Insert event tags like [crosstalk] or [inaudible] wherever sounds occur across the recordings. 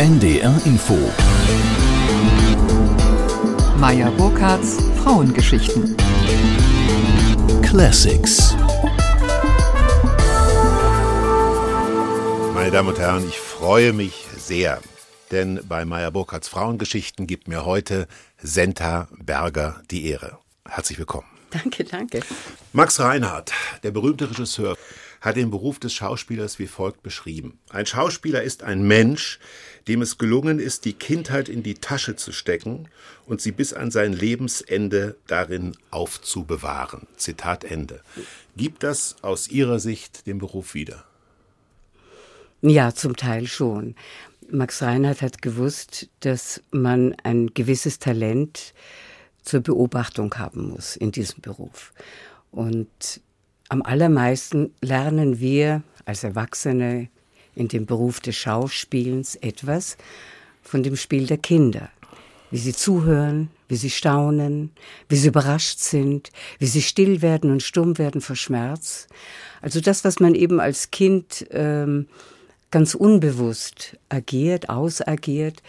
NDR Info. Meier Burkhardts Frauengeschichten. Classics. Meine Damen und Herren, ich freue mich sehr, denn bei Meyer Burkhardts Frauengeschichten gibt mir heute Senta Berger die Ehre. Herzlich willkommen. Danke, danke. Max Reinhardt, der berühmte Regisseur, hat den Beruf des Schauspielers wie folgt beschrieben. Ein Schauspieler ist ein Mensch, dem es gelungen ist, die Kindheit in die Tasche zu stecken und sie bis an sein Lebensende darin aufzubewahren. Zitat Ende. Gibt das aus Ihrer Sicht den Beruf wieder? Ja, zum Teil schon. Max Reinhardt hat gewusst, dass man ein gewisses Talent zur Beobachtung haben muss in diesem Beruf. Und am allermeisten lernen wir als Erwachsene in dem Beruf des Schauspielens etwas von dem Spiel der Kinder. Wie sie zuhören, wie sie staunen, wie sie überrascht sind, wie sie still werden und stumm werden vor Schmerz. Also das, was man eben als Kind ähm, ganz unbewusst agiert, ausagiert,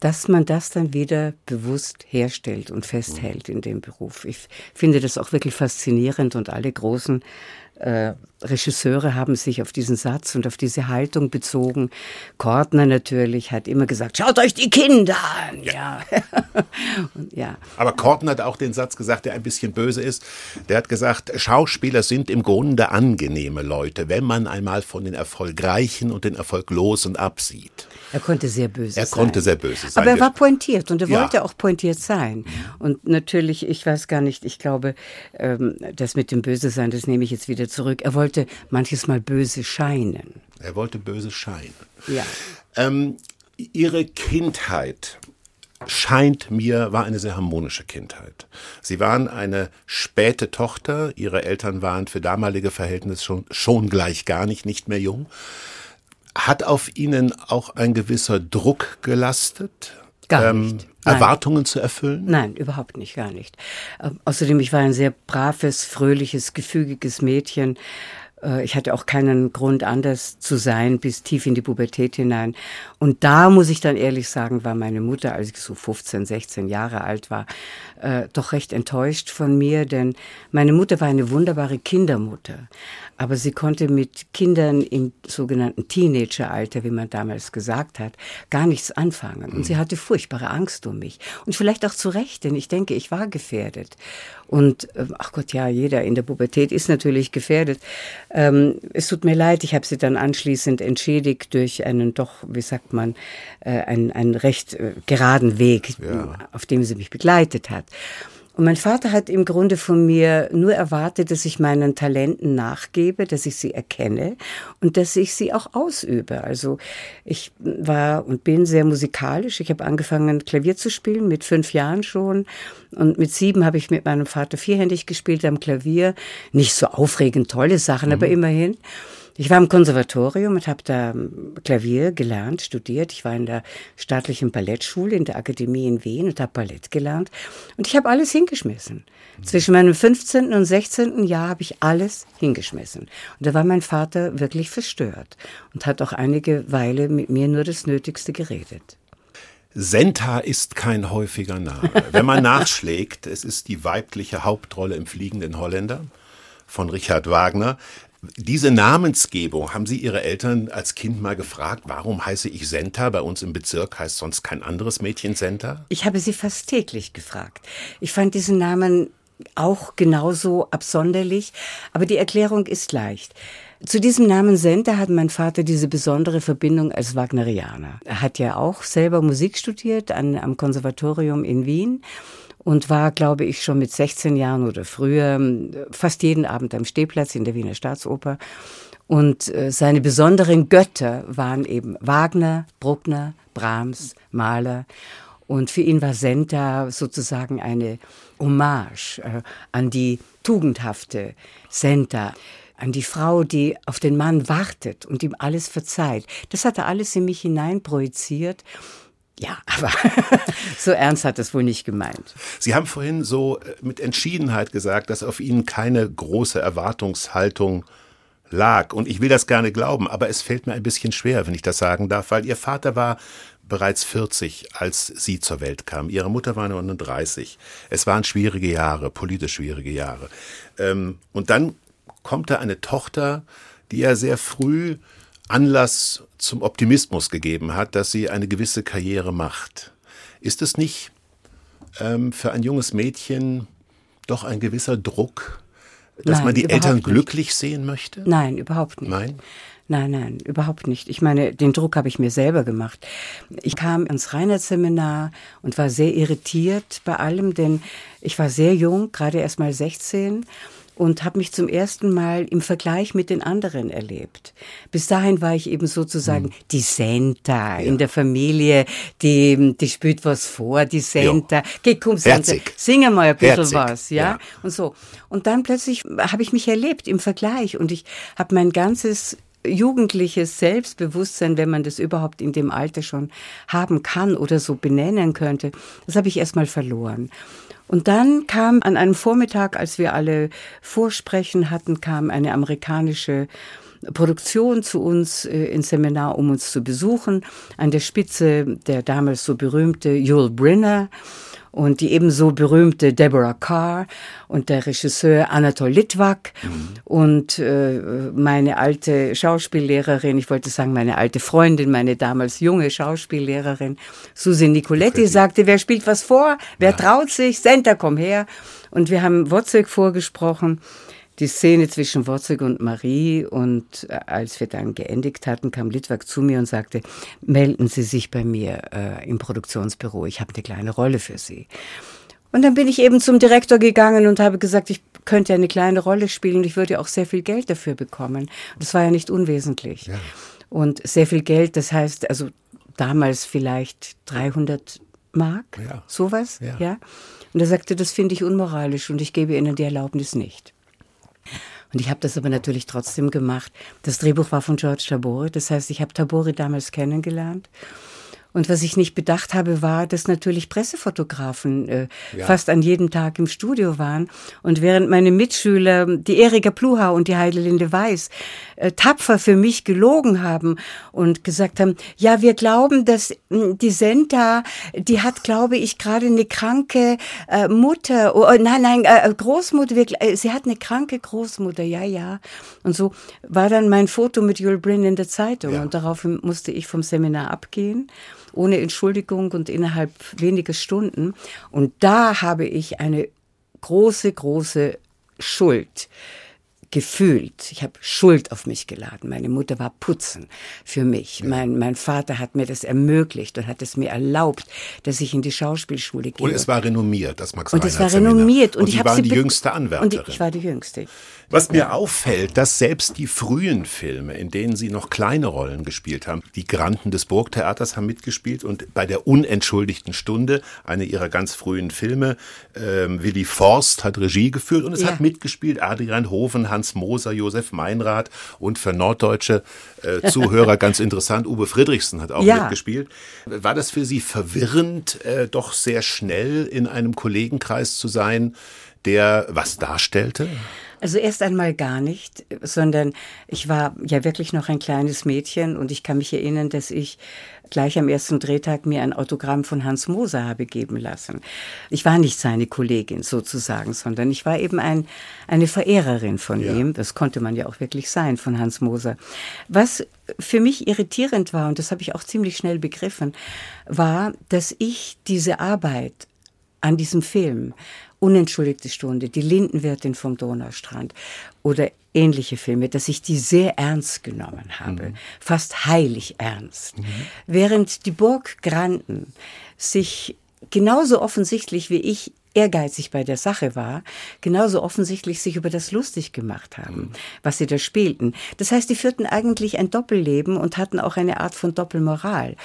dass man das dann wieder bewusst herstellt und festhält in dem Beruf. Ich finde das auch wirklich faszinierend und alle großen äh, Regisseure haben sich auf diesen Satz und auf diese Haltung bezogen. Kortner natürlich hat immer gesagt, schaut euch die Kinder an. Ja. [laughs] und, ja. Aber Kortner hat auch den Satz gesagt, der ein bisschen böse ist. Der hat gesagt, Schauspieler sind im Grunde angenehme Leute, wenn man einmal von den Erfolgreichen und den Erfolglosen absieht. Er konnte sehr böse er sein. Er konnte sehr böse sein. Aber er war pointiert und er ja. wollte auch pointiert sein. Und natürlich, ich weiß gar nicht, ich glaube, ähm, das mit dem Böse sein, das nehme ich jetzt wieder zurück. Er wollte manches Mal böse scheinen. Er wollte böse scheinen. Ja. Ähm, ihre Kindheit scheint mir, war eine sehr harmonische Kindheit. Sie waren eine späte Tochter, ihre Eltern waren für damalige Verhältnisse schon, schon gleich gar nicht, nicht mehr jung. Hat auf Ihnen auch ein gewisser Druck gelastet? Gar ähm, nicht. Nein. Erwartungen zu erfüllen? Nein, überhaupt nicht, gar nicht. Äh, außerdem, ich war ein sehr braves, fröhliches, gefügiges Mädchen. Äh, ich hatte auch keinen Grund, anders zu sein, bis tief in die Pubertät hinein. Und da muss ich dann ehrlich sagen, war meine Mutter, als ich so 15, 16 Jahre alt war, äh, doch recht enttäuscht von mir, denn meine Mutter war eine wunderbare Kindermutter. Aber sie konnte mit Kindern im sogenannten Teenageralter, wie man damals gesagt hat, gar nichts anfangen. Und sie mhm. hatte furchtbare Angst um mich. Und vielleicht auch zu Recht, denn ich denke, ich war gefährdet. Und äh, ach Gott, ja, jeder in der Pubertät ist natürlich gefährdet. Ähm, es tut mir leid, ich habe sie dann anschließend entschädigt durch einen doch, wie sagt man, äh, einen, einen recht äh, geraden Weg, ja. auf dem sie mich begleitet hat. Und mein Vater hat im Grunde von mir nur erwartet, dass ich meinen Talenten nachgebe, dass ich sie erkenne und dass ich sie auch ausübe. Also ich war und bin sehr musikalisch. Ich habe angefangen, Klavier zu spielen mit fünf Jahren schon. Und mit sieben habe ich mit meinem Vater vierhändig gespielt am Klavier. Nicht so aufregend tolle Sachen, mhm. aber immerhin. Ich war im Konservatorium und habe da ähm, Klavier gelernt, studiert. Ich war in der staatlichen Ballettschule in der Akademie in Wien und habe Ballett gelernt. Und ich habe alles hingeschmissen. Zwischen meinem 15. und 16. Jahr habe ich alles hingeschmissen. Und da war mein Vater wirklich verstört und hat auch einige Weile mit mir nur das Nötigste geredet. Senta ist kein häufiger Name. Wenn man nachschlägt, es ist die weibliche Hauptrolle im Fliegenden Holländer von Richard Wagner. Diese Namensgebung, haben Sie Ihre Eltern als Kind mal gefragt, warum heiße ich Senta? Bei uns im Bezirk heißt sonst kein anderes Mädchen Senta? Ich habe sie fast täglich gefragt. Ich fand diesen Namen auch genauso absonderlich, aber die Erklärung ist leicht. Zu diesem Namen Senta hat mein Vater diese besondere Verbindung als Wagnerianer. Er hat ja auch selber Musik studiert an, am Konservatorium in Wien und war, glaube ich, schon mit 16 Jahren oder früher fast jeden Abend am Stehplatz in der Wiener Staatsoper. Und äh, seine besonderen Götter waren eben Wagner, Bruckner, Brahms, Mahler. Und für ihn war Senta sozusagen eine Hommage äh, an die tugendhafte Senta, an die Frau, die auf den Mann wartet und ihm alles verzeiht. Das hat er alles in mich hineinprojiziert. Ja, aber [laughs] so ernst hat es wohl nicht gemeint. Sie haben vorhin so äh, mit Entschiedenheit gesagt, dass auf Ihnen keine große Erwartungshaltung lag. Und ich will das gerne glauben, aber es fällt mir ein bisschen schwer, wenn ich das sagen darf, weil Ihr Vater war bereits 40, als sie zur Welt kam. Ihre Mutter war 39. Es waren schwierige Jahre, politisch schwierige Jahre. Ähm, und dann kommt da eine Tochter, die ja sehr früh Anlass zum Optimismus gegeben hat, dass sie eine gewisse Karriere macht. Ist es nicht ähm, für ein junges Mädchen doch ein gewisser Druck, dass Nein, man die Eltern nicht. glücklich sehen möchte? Nein, überhaupt nicht. Nein? Nein, nein, überhaupt nicht. Ich meine, den Druck habe ich mir selber gemacht. Ich kam ins Reinhardt-Seminar und war sehr irritiert bei allem, denn ich war sehr jung, gerade erst mal 16 und habe mich zum ersten Mal im Vergleich mit den anderen erlebt. Bis dahin war ich eben sozusagen hm. die Senta ja. in der Familie, die, die spürt was vor, die Senta. Geh, komm, Senta, sing mal ein bisschen Herzig. was, ja? ja? Und so. Und dann plötzlich habe ich mich erlebt im Vergleich und ich habe mein ganzes jugendliches Selbstbewusstsein, wenn man das überhaupt in dem Alter schon haben kann oder so benennen könnte, das habe ich erstmal verloren. Und dann kam an einem Vormittag, als wir alle Vorsprechen hatten, kam eine amerikanische Produktion zu uns äh, ins Seminar, um uns zu besuchen. An der Spitze der damals so berühmte Yul Brynner und die ebenso berühmte Deborah Carr und der Regisseur Anatol Litvak mhm. und äh, meine alte Schauspiellehrerin, ich wollte sagen meine alte Freundin, meine damals junge Schauspiellehrerin Susi Nicoletti sagte, wer spielt was vor, wer ja. traut sich, Center, komm her. Und wir haben Wozzeck vorgesprochen die Szene zwischen Wozzeck und Marie und äh, als wir dann geendigt hatten, kam Litwak zu mir und sagte, melden Sie sich bei mir äh, im Produktionsbüro, ich habe eine kleine Rolle für Sie. Und dann bin ich eben zum Direktor gegangen und habe gesagt, ich könnte eine kleine Rolle spielen und ich würde auch sehr viel Geld dafür bekommen. Das war ja nicht unwesentlich. Ja. Und sehr viel Geld, das heißt, also damals vielleicht 300 Mark, ja. sowas, ja. ja. Und er sagte, das finde ich unmoralisch und ich gebe Ihnen die Erlaubnis nicht. Und ich habe das aber natürlich trotzdem gemacht. Das Drehbuch war von George Tabori, das heißt, ich habe Tabori damals kennengelernt und was ich nicht bedacht habe, war, dass natürlich Pressefotografen äh, ja. fast an jedem Tag im Studio waren. Und während meine Mitschüler, die Erika Pluha und die Heidelinde Weiß, äh, tapfer für mich gelogen haben und gesagt haben, ja, wir glauben, dass hm, die Senta, die hat, glaube ich, gerade eine kranke äh, Mutter, oh, nein, nein, äh, Großmutter, wir, äh, sie hat eine kranke Großmutter, ja, ja. Und so war dann mein Foto mit Yul Bryn in der Zeitung ja. und daraufhin musste ich vom Seminar abgehen ohne Entschuldigung und innerhalb weniger Stunden. Und da habe ich eine große, große Schuld gefühlt. Ich habe Schuld auf mich geladen. Meine Mutter war putzen für mich. Ja. Mein, mein Vater hat mir das ermöglicht und hat es mir erlaubt, dass ich in die Schauspielschule gehe. Und es war renommiert, das Max Und es war renommiert. Und, und ich Sie waren die jüngste Anwärterin. Und ich war die jüngste. Was mir auffällt, dass selbst die frühen Filme, in denen Sie noch kleine Rollen gespielt haben, die Granten des Burgtheaters haben mitgespielt und bei der unentschuldigten Stunde, eine ihrer ganz frühen Filme, ähm, Willy Forst hat Regie geführt und es ja. hat mitgespielt Adrian Hofen, Hans Moser, Josef Meinrad und für norddeutsche äh, Zuhörer ganz interessant, Uwe Friedrichsen hat auch ja. mitgespielt. War das für Sie verwirrend, äh, doch sehr schnell in einem Kollegenkreis zu sein, der was darstellte? Also erst einmal gar nicht, sondern ich war ja wirklich noch ein kleines Mädchen und ich kann mich erinnern, dass ich gleich am ersten Drehtag mir ein Autogramm von Hans Moser habe geben lassen. Ich war nicht seine Kollegin sozusagen, sondern ich war eben ein, eine Verehrerin von ja. ihm. Das konnte man ja auch wirklich sein von Hans Moser. Was für mich irritierend war, und das habe ich auch ziemlich schnell begriffen, war, dass ich diese Arbeit an diesem Film Unentschuldigte Stunde, Die Lindenwirtin vom Donaustrand oder ähnliche Filme, dass ich die sehr ernst genommen habe, mhm. fast heilig ernst. Mhm. Während die Burg Granden sich genauso offensichtlich wie ich ehrgeizig bei der Sache war, genauso offensichtlich sich über das lustig gemacht haben, mhm. was sie da spielten. Das heißt, die führten eigentlich ein Doppelleben und hatten auch eine Art von Doppelmoral.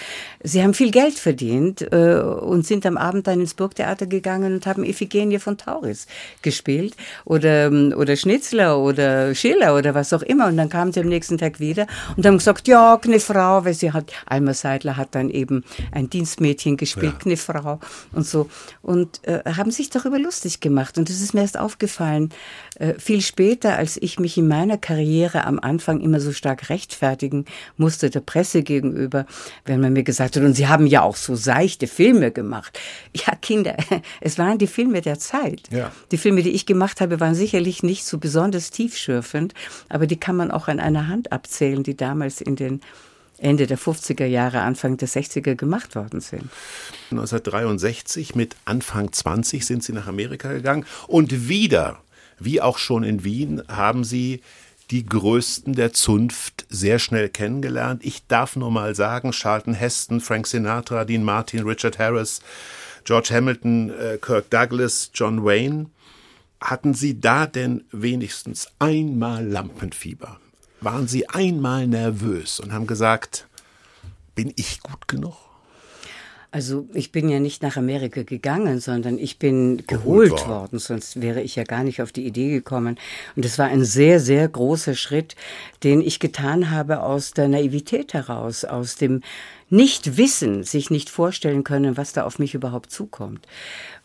Sie haben viel Geld verdient äh, und sind am Abend dann ins Burgtheater gegangen und haben Iphigenie von Tauris gespielt oder, ähm, oder Schnitzler oder Schiller oder was auch immer. Und dann kamen sie am nächsten Tag wieder und haben gesagt, ja, eine Frau, weil sie hat, Alma Seidler hat dann eben ein Dienstmädchen gespielt, ja. eine Frau und so. Und äh, haben sie sich darüber lustig gemacht. Und das ist mir erst aufgefallen, äh, viel später, als ich mich in meiner Karriere am Anfang immer so stark rechtfertigen musste der Presse gegenüber, wenn man mir gesagt hat, und Sie haben ja auch so seichte Filme gemacht. Ja, Kinder, [laughs] es waren die Filme der Zeit. Ja. Die Filme, die ich gemacht habe, waren sicherlich nicht so besonders tiefschürfend, aber die kann man auch an einer Hand abzählen, die damals in den Ende der 50er Jahre, Anfang der 60er gemacht worden sind. 1963 mit Anfang 20 sind Sie nach Amerika gegangen und wieder, wie auch schon in Wien, haben Sie die Größten der Zunft sehr schnell kennengelernt. Ich darf nur mal sagen, Charlton Heston, Frank Sinatra, Dean Martin, Richard Harris, George Hamilton, äh, Kirk Douglas, John Wayne. Hatten Sie da denn wenigstens einmal Lampenfieber? Waren Sie einmal nervös und haben gesagt, bin ich gut genug? Also ich bin ja nicht nach Amerika gegangen, sondern ich bin geholt, geholt worden, sonst wäre ich ja gar nicht auf die Idee gekommen. Und es war ein sehr, sehr großer Schritt, den ich getan habe aus der Naivität heraus, aus dem Nichtwissen, sich nicht vorstellen können, was da auf mich überhaupt zukommt.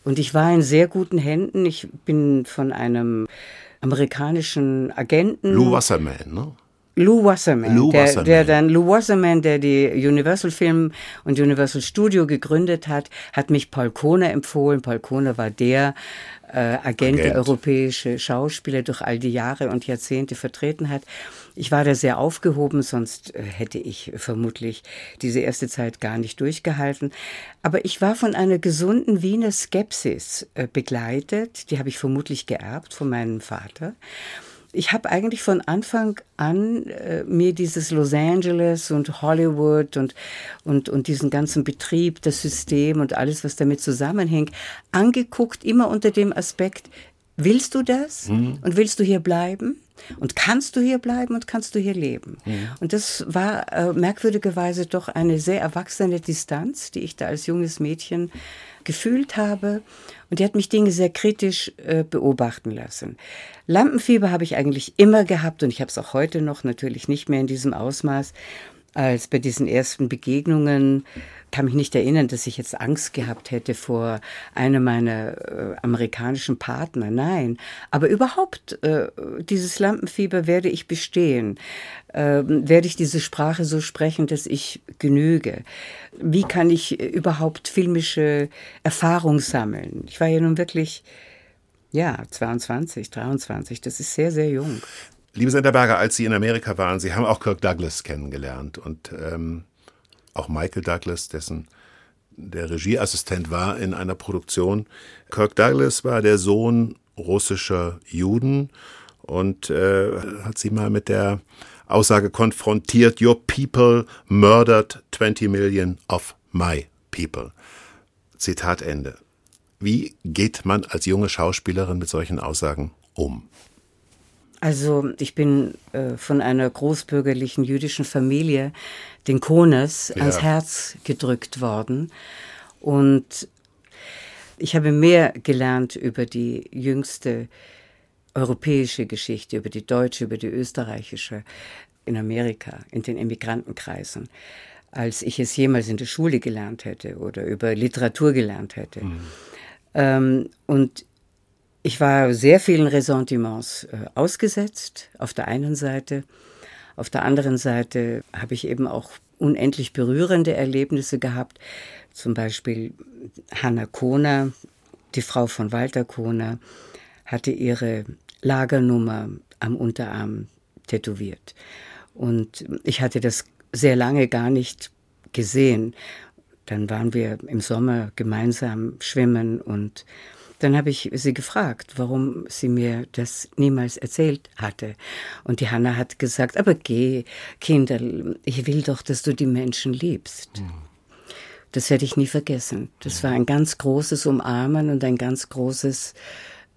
Und ich war in sehr guten Händen. Ich bin von einem amerikanischen Agenten. Lou Wasserman, ne? Lou Wasserman, Lou der, Wasserman. der dann Lou Wasserman, der die Universal Film und Universal Studio gegründet hat, hat mich Paul Kohner empfohlen. Paul Kohner war der äh, Agent, Agent, der europäische Schauspieler durch all die Jahre und Jahrzehnte vertreten hat. Ich war da sehr aufgehoben, sonst äh, hätte ich vermutlich diese erste Zeit gar nicht durchgehalten. Aber ich war von einer gesunden Wiener Skepsis äh, begleitet. Die habe ich vermutlich geerbt von meinem Vater ich habe eigentlich von Anfang an äh, mir dieses Los Angeles und Hollywood und, und, und diesen ganzen Betrieb, das System und alles, was damit zusammenhängt, angeguckt, immer unter dem Aspekt, willst du das mhm. und willst du hier bleiben? Und kannst du hier bleiben und kannst du hier leben? Mhm. Und das war äh, merkwürdigerweise doch eine sehr erwachsene Distanz, die ich da als junges Mädchen gefühlt habe. Und die hat mich Dinge sehr kritisch äh, beobachten lassen. Lampenfieber habe ich eigentlich immer gehabt und ich habe es auch heute noch, natürlich nicht mehr in diesem Ausmaß als bei diesen ersten Begegnungen kann mich nicht erinnern, dass ich jetzt Angst gehabt hätte vor einem meiner äh, amerikanischen Partner. Nein, aber überhaupt äh, dieses Lampenfieber werde ich bestehen. Äh, werde ich diese Sprache so sprechen, dass ich genüge? Wie kann ich überhaupt filmische Erfahrung sammeln? Ich war ja nun wirklich ja, 22, 23, das ist sehr, sehr jung. Liebe Senderberger, als Sie in Amerika waren, Sie haben auch Kirk Douglas kennengelernt und ähm, auch Michael Douglas, dessen der Regieassistent war in einer Produktion. Kirk Douglas war der Sohn russischer Juden und äh, hat sie mal mit der Aussage konfrontiert, Your people murdered 20 million of my people. Zitat Ende. Wie geht man als junge Schauspielerin mit solchen Aussagen um? Also ich bin äh, von einer großbürgerlichen jüdischen Familie, den Kones, ja. ans Herz gedrückt worden. Und ich habe mehr gelernt über die jüngste europäische Geschichte, über die deutsche, über die österreichische in Amerika, in den Emigrantenkreisen, als ich es jemals in der Schule gelernt hätte oder über Literatur gelernt hätte. Mhm. Ähm, und ich war sehr vielen Ressentiments äh, ausgesetzt, auf der einen Seite. Auf der anderen Seite habe ich eben auch unendlich berührende Erlebnisse gehabt. Zum Beispiel Hanna Kohner, die Frau von Walter Kohner, hatte ihre Lagernummer am Unterarm tätowiert. Und ich hatte das sehr lange gar nicht gesehen. Dann waren wir im Sommer gemeinsam schwimmen und dann habe ich sie gefragt, warum sie mir das niemals erzählt hatte. Und die Hanna hat gesagt, aber geh, Kinder, ich will doch, dass du die Menschen liebst. Mhm. Das werde ich nie vergessen. Das war ein ganz großes Umarmen und ein ganz großes,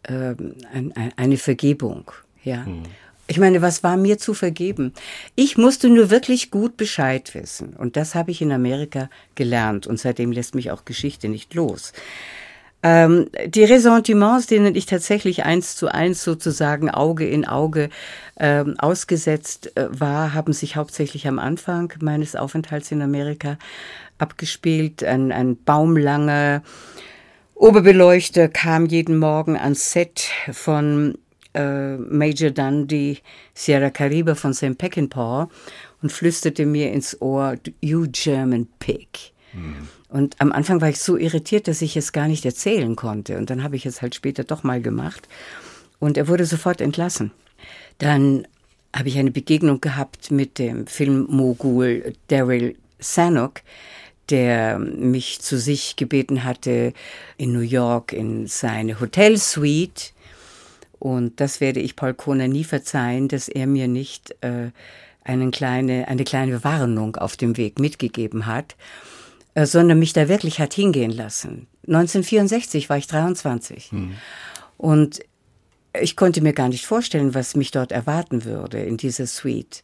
äh, ein, ein, eine Vergebung. Ja. Mhm. Ich meine, was war mir zu vergeben? Ich musste nur wirklich gut Bescheid wissen. Und das habe ich in Amerika gelernt. Und seitdem lässt mich auch Geschichte nicht los. Ähm, die Ressentiments, denen ich tatsächlich eins zu eins sozusagen Auge in Auge ähm, ausgesetzt äh, war, haben sich hauptsächlich am Anfang meines Aufenthalts in Amerika abgespielt. Ein, ein baumlanger, Oberbeleuchter kam jeden Morgen ans Set von äh, Major Dundee, Sierra Caribe von St. Peckinpah und flüsterte mir ins Ohr, You German Pig. Mhm. Und am Anfang war ich so irritiert, dass ich es gar nicht erzählen konnte. Und dann habe ich es halt später doch mal gemacht. Und er wurde sofort entlassen. Dann habe ich eine Begegnung gehabt mit dem Filmmogul Daryl Sanok, der mich zu sich gebeten hatte in New York in seine Hotelsuite. Und das werde ich Paul Kohner nie verzeihen, dass er mir nicht äh, eine, kleine, eine kleine Warnung auf dem Weg mitgegeben hat, sondern mich da wirklich hat hingehen lassen. 1964 war ich 23. Hm. Und ich konnte mir gar nicht vorstellen, was mich dort erwarten würde in dieser Suite.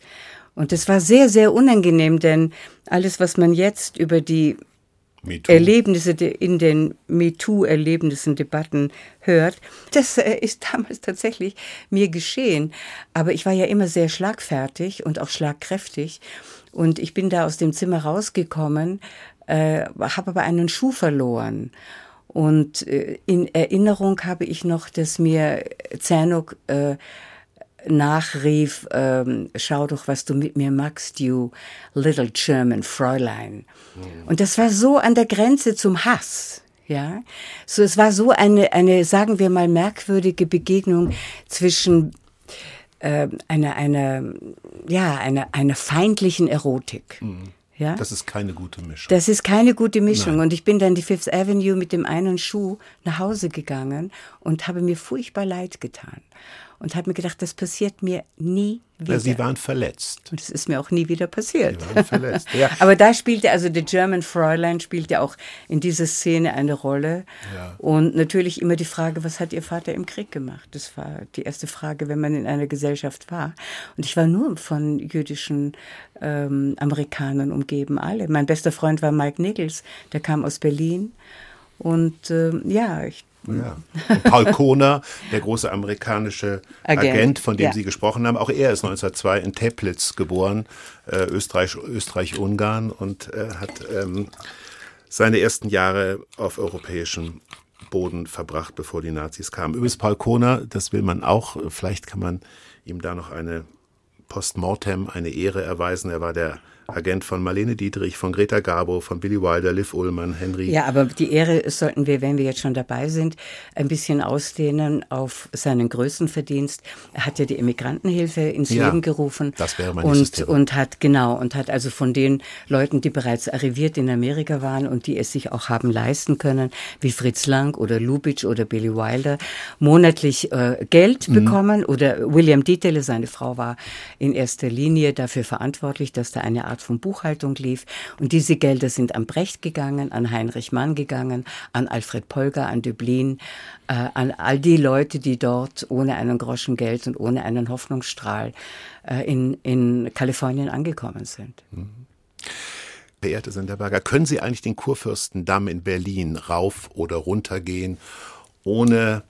Und es war sehr, sehr unangenehm, denn alles, was man jetzt über die Erlebnisse in den MeToo-Erlebnissen, Debatten hört. Das äh, ist damals tatsächlich mir geschehen. Aber ich war ja immer sehr schlagfertig und auch schlagkräftig. Und ich bin da aus dem Zimmer rausgekommen, äh, habe aber einen Schuh verloren. Und äh, in Erinnerung habe ich noch, dass mir Zernuk äh, nachrief, ähm, schau doch, was du mit mir magst, you little German Fräulein. Mhm. Und das war so an der Grenze zum Hass. Ja, so es war so eine eine sagen wir mal merkwürdige Begegnung zwischen äh, einer einer ja einer einer feindlichen Erotik. Mhm. Ja? Das ist keine gute Mischung. Das ist keine gute Mischung. Nein. Und ich bin dann die Fifth Avenue mit dem einen Schuh nach Hause gegangen und habe mir furchtbar leid getan und habe mir gedacht, das passiert mir nie wieder. Sie waren verletzt. Und es ist mir auch nie wieder passiert. Sie waren verletzt. Ja. [laughs] Aber da spielte also The German Fräulein spielte auch in dieser Szene eine Rolle. Ja. Und natürlich immer die Frage, was hat Ihr Vater im Krieg gemacht? Das war die erste Frage, wenn man in einer Gesellschaft war. Und ich war nur von jüdischen ähm, Amerikanern umgeben, alle. Mein bester Freund war Mike Nichols, der kam aus Berlin. Und äh, ja, ich ja. Paul Kohner, der große amerikanische Agent, Agent von dem ja. Sie gesprochen haben, auch er ist 1902 in Teplitz geboren, äh, Österreich, Österreich-Ungarn und äh, hat ähm, seine ersten Jahre auf europäischem Boden verbracht, bevor die Nazis kamen. Übrigens Paul Kohner, das will man auch, vielleicht kann man ihm da noch eine Postmortem, eine Ehre erweisen. Er war der Agent von Marlene Dietrich, von Greta Garbo, von Billy Wilder, Liv Ullmann, Henry. Ja, aber die Ehre sollten wir, wenn wir jetzt schon dabei sind, ein bisschen ausdehnen auf seinen größten Verdienst. Er hat ja die Immigrantenhilfe ins ja, Leben gerufen. Das wäre mein und, Thema. und hat genau und hat also von den Leuten, die bereits arriviert in Amerika waren und die es sich auch haben leisten können, wie Fritz Lang oder Lubitsch oder Billy Wilder, monatlich äh, Geld mhm. bekommen. Oder William Dietele, seine Frau war in erster Linie dafür verantwortlich, dass da eine Art von Buchhaltung lief. Und diese Gelder sind an Brecht gegangen, an Heinrich Mann gegangen, an Alfred Polger, an Döblin, äh, an all die Leute, die dort ohne einen Groschen Geld und ohne einen Hoffnungsstrahl äh, in, in Kalifornien angekommen sind. Mhm. Verehrte Senderberger, können Sie eigentlich den Kurfürstendamm in Berlin rauf oder runter gehen, ohne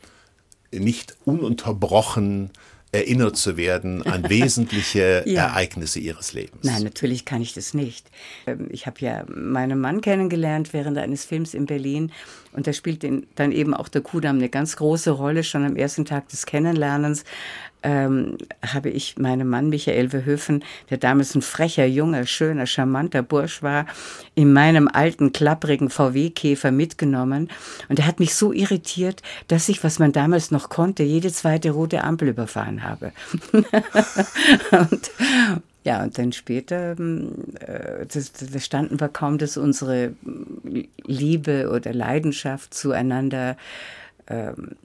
nicht ununterbrochen erinnert zu werden an [laughs] wesentliche ja. Ereignisse ihres Lebens. Nein, natürlich kann ich das nicht. Ähm, ich habe ja meinen Mann kennengelernt während eines Films in Berlin und da spielt dann eben auch der Kudamm eine ganz große Rolle schon am ersten Tag des Kennenlernens ähm, habe ich meinen Mann Michael Verhöfen, der damals ein frecher, junger, schöner, charmanter Bursch war, in meinem alten, klapprigen VW-Käfer mitgenommen. Und er hat mich so irritiert, dass ich, was man damals noch konnte, jede zweite rote Ampel überfahren habe. [laughs] und, ja, und dann später, ähm, äh, das, das standen wir kaum, dass unsere Liebe oder Leidenschaft zueinander ähm,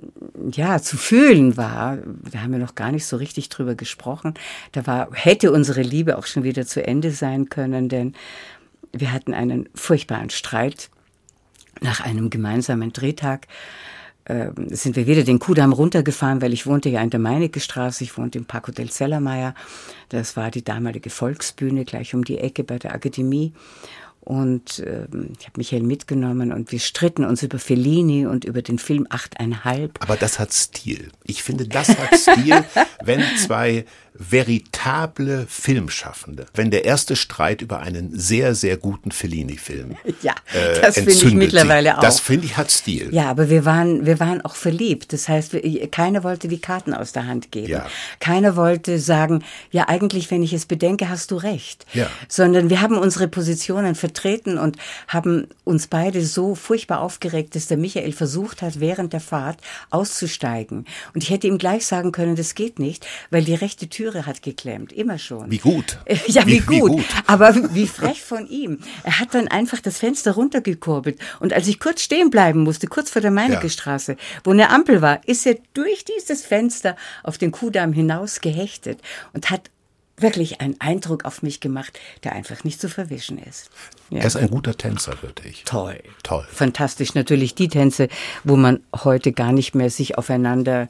ja, zu fühlen war, da haben wir noch gar nicht so richtig drüber gesprochen. Da war, hätte unsere Liebe auch schon wieder zu Ende sein können, denn wir hatten einen furchtbaren Streit. Nach einem gemeinsamen Drehtag äh, sind wir wieder den Kudamm runtergefahren, weil ich wohnte ja in der Meinecke Straße, ich wohnte im Parco del Zellermeier. Das war die damalige Volksbühne gleich um die Ecke bei der Akademie. Und äh, ich habe Michael mitgenommen und wir stritten uns über Fellini und über den Film Achteinhalb. Aber das hat Stil. Ich finde, das hat Stil, [laughs] wenn zwei veritable Filmschaffende, wenn der erste Streit über einen sehr, sehr guten Fellini-Film [laughs] Ja, äh, das finde ich mittlerweile sie. auch. Das finde ich hat Stil. Ja, aber wir waren, wir waren auch verliebt. Das heißt, wir, keiner wollte die Karten aus der Hand geben. Ja. Keiner wollte sagen, ja, eigentlich, wenn ich es bedenke, hast du recht. Ja. Sondern wir haben unsere Positionen vertreten und haben uns beide so furchtbar aufgeregt, dass der Michael versucht hat, während der Fahrt auszusteigen. Und ich hätte ihm gleich sagen können, das geht nicht, weil die rechte Tür Türe hat geklemmt, immer schon. Wie gut. [laughs] Ja, wie, wie, gut. wie, gut. Aber wie frech von ihm. Er hat dann einfach das Fenster runtergekurbelt. Und als ich kurz stehen bleiben musste, kurz vor der Meinegestraße, ja. wo eine Ampel war, ist er durch dieses Fenster auf den Kuhdamm hinaus gehechtet und hat wirklich einen Eindruck auf mich gemacht, der einfach nicht zu verwischen ist. Ja. Er ist ein guter Tänzer, würde ich. Toll. Toll. Fantastisch. Natürlich die Tänze, wo man heute gar nicht mehr sich aufeinander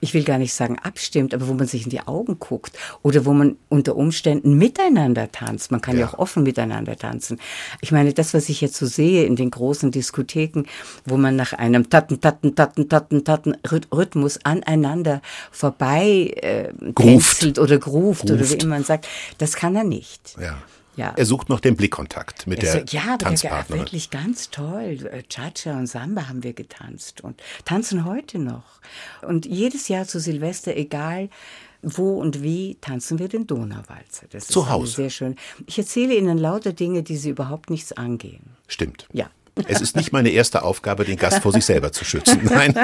ich will gar nicht sagen abstimmt, aber wo man sich in die Augen guckt oder wo man unter Umständen miteinander tanzt. Man kann ja, ja auch offen miteinander tanzen. Ich meine, das, was ich jetzt so sehe in den großen Diskotheken, wo man nach einem Tatten, Tatten, Tatten, Tatten, Tatten Rhythmus aneinander vorbei äh, tänzelt oder gruft, gruft oder wie immer man sagt, das kann er nicht. Ja. Ja. Er sucht noch den Blickkontakt mit der ja, Tanzpartnerin. Ja, wirklich ganz toll. Cha-Cha und Samba haben wir getanzt und tanzen heute noch. Und jedes Jahr zu Silvester, egal wo und wie tanzen wir den Donauwalzer. Das Zu Hause. Sehr schön. Ich erzähle Ihnen lauter Dinge, die Sie überhaupt nichts angehen. Stimmt. Ja. Es ist nicht meine erste Aufgabe, den Gast vor sich selber zu schützen. [laughs] Nein.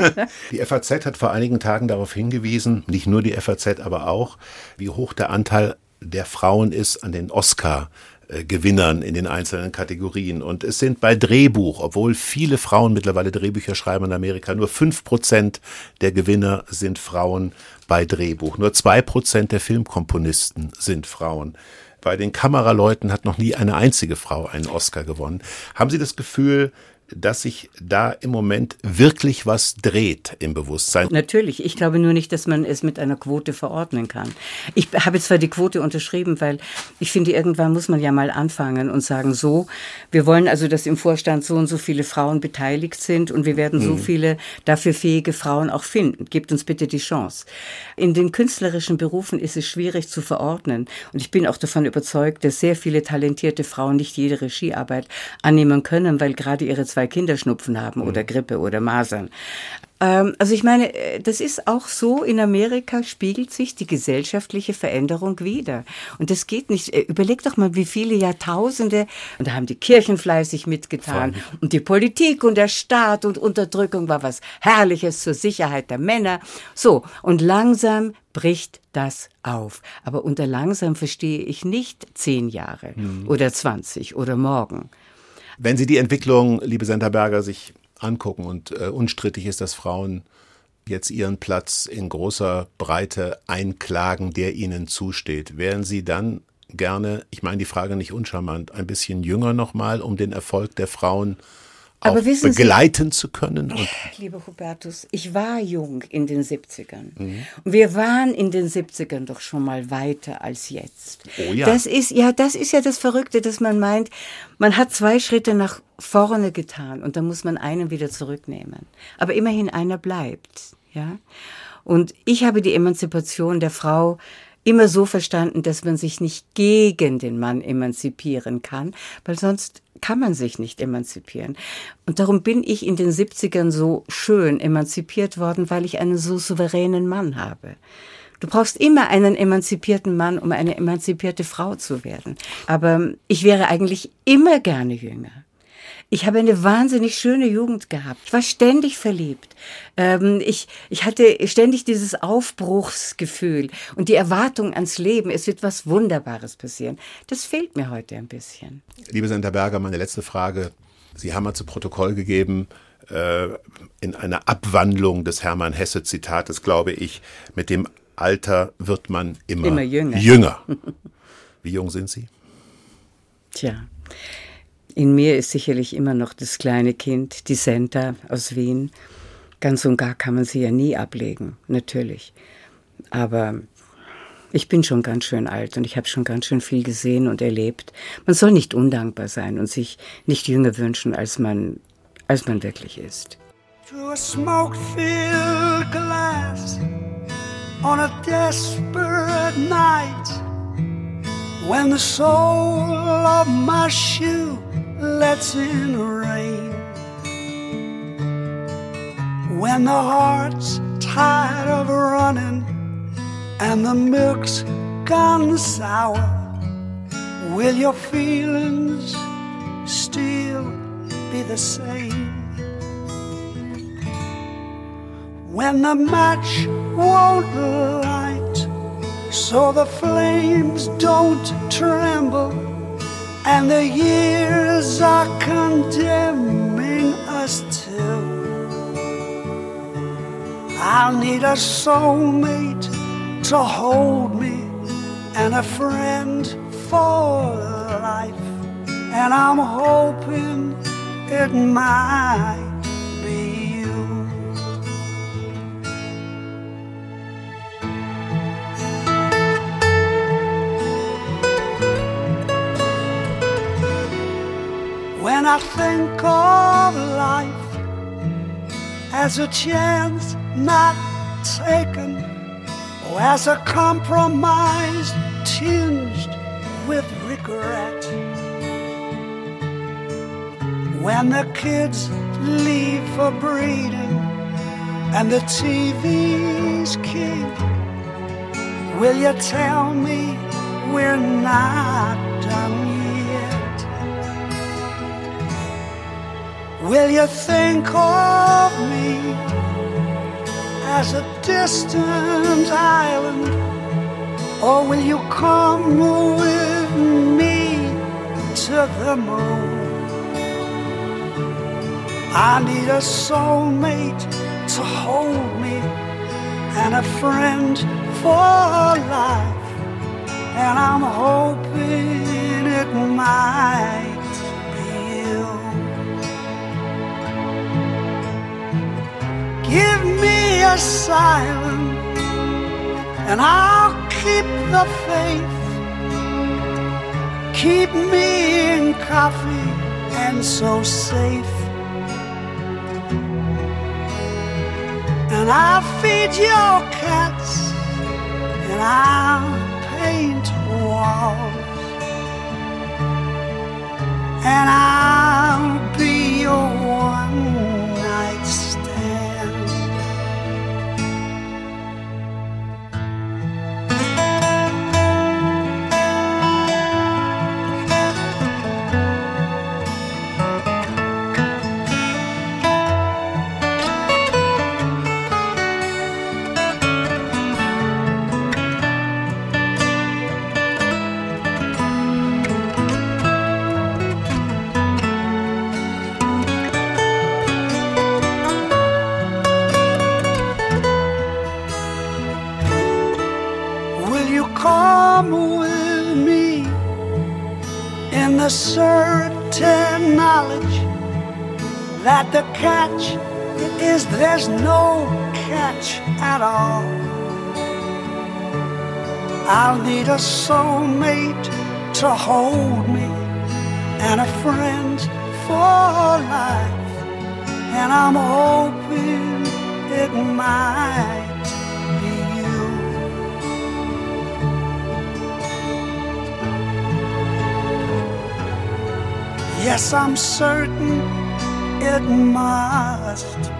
Die FAZ hat vor einigen Tagen darauf hingewiesen, nicht nur die FAZ, aber auch, wie hoch der Anteil der Frauen ist an den Oscar Gewinnern in den einzelnen Kategorien. Und es sind bei Drehbuch, obwohl viele Frauen mittlerweile Drehbücher schreiben in Amerika, nur fünf Prozent der Gewinner sind Frauen bei Drehbuch. Nur zwei Prozent der Filmkomponisten sind Frauen. Bei den Kameraleuten hat noch nie eine einzige Frau einen Oscar gewonnen. Haben Sie das Gefühl, dass sich da im Moment wirklich was dreht im Bewusstsein. Natürlich. Ich glaube nur nicht, dass man es mit einer Quote verordnen kann. Ich habe zwar die Quote unterschrieben, weil ich finde, irgendwann muss man ja mal anfangen und sagen, so, wir wollen also, dass im Vorstand so und so viele Frauen beteiligt sind und wir werden so mhm. viele dafür fähige Frauen auch finden. Gebt uns bitte die Chance. In den künstlerischen Berufen ist es schwierig zu verordnen und ich bin auch davon überzeugt, dass sehr viele talentierte Frauen nicht jede Regiearbeit annehmen können, weil gerade ihre zwei Kinderschnupfen haben oder mhm. Grippe oder Masern. Ähm, also ich meine, äh, das ist auch so, in Amerika spiegelt sich die gesellschaftliche Veränderung wieder. Und das geht nicht. Äh, überleg doch mal, wie viele Jahrtausende, und da haben die Kirchen fleißig mitgetan, Voll. und die Politik und der Staat und Unterdrückung war was Herrliches zur Sicherheit der Männer. So, und langsam bricht das auf. Aber unter langsam verstehe ich nicht zehn Jahre mhm. oder zwanzig oder morgen. Wenn Sie die Entwicklung, liebe Senterberger, sich angucken und äh, unstrittig ist, dass Frauen jetzt ihren Platz in großer Breite einklagen, der ihnen zusteht, wären Sie dann gerne, ich meine die Frage nicht uncharmant, ein bisschen jünger nochmal, um den Erfolg der Frauen auch begleiten Sie, zu können. Und lieber Hubertus, ich war jung in den 70ern. Mhm. Und wir waren in den 70ern doch schon mal weiter als jetzt. Oh ja. Das ist, ja, das ist ja das Verrückte, dass man meint, man hat zwei Schritte nach vorne getan und dann muss man einen wieder zurücknehmen. Aber immerhin einer bleibt, ja. Und ich habe die Emanzipation der Frau immer so verstanden, dass man sich nicht gegen den Mann emanzipieren kann, weil sonst kann man sich nicht emanzipieren. Und darum bin ich in den 70ern so schön emanzipiert worden, weil ich einen so souveränen Mann habe. Du brauchst immer einen emanzipierten Mann, um eine emanzipierte Frau zu werden. Aber ich wäre eigentlich immer gerne jünger. Ich habe eine wahnsinnig schöne Jugend gehabt. Ich war ständig verliebt. Ähm, ich, ich hatte ständig dieses Aufbruchsgefühl und die Erwartung ans Leben. Es wird was Wunderbares passieren. Das fehlt mir heute ein bisschen. Liebe Senta Berger, meine letzte Frage. Sie haben mal zu Protokoll gegeben, äh, in einer Abwandlung des Hermann Hesse-Zitates, glaube ich, mit dem Alter wird man immer, immer jünger. jünger. Wie jung sind Sie? Tja, in mir ist sicherlich immer noch das kleine Kind, die Senta aus Wien. Ganz und gar kann man sie ja nie ablegen, natürlich. Aber ich bin schon ganz schön alt und ich habe schon ganz schön viel gesehen und erlebt. Man soll nicht undankbar sein und sich nicht jünger wünschen, als man, als man wirklich ist. Through a smoke-filled glass on a desperate night when the sole of my shoe lets in rain. When the heart's tired of running and the milk's gone sour, will your feelings still be the same? When the match won't light, so the flames don't tremble, and the years are condemning us to. I'll need a soulmate to hold me and a friend for life. And I'm hoping it might When I think of life as a chance not taken, or as a compromise tinged with regret. When the kids leave for breeding and the TV's king, will you tell me we're not done yet? Will you think of me as a distant island? Or will you come with me to the moon? I need a soulmate to hold me and a friend for life. And I'm hoping it might Give me a silent and I'll keep the faith. Keep me in coffee and so safe. And I'll feed your cats and I'll paint walls. And I'll be your one the catch is there's no catch at all? I'll need a soulmate to hold me and a friend for life, and I'm hoping it might be you. Yes, I'm certain it must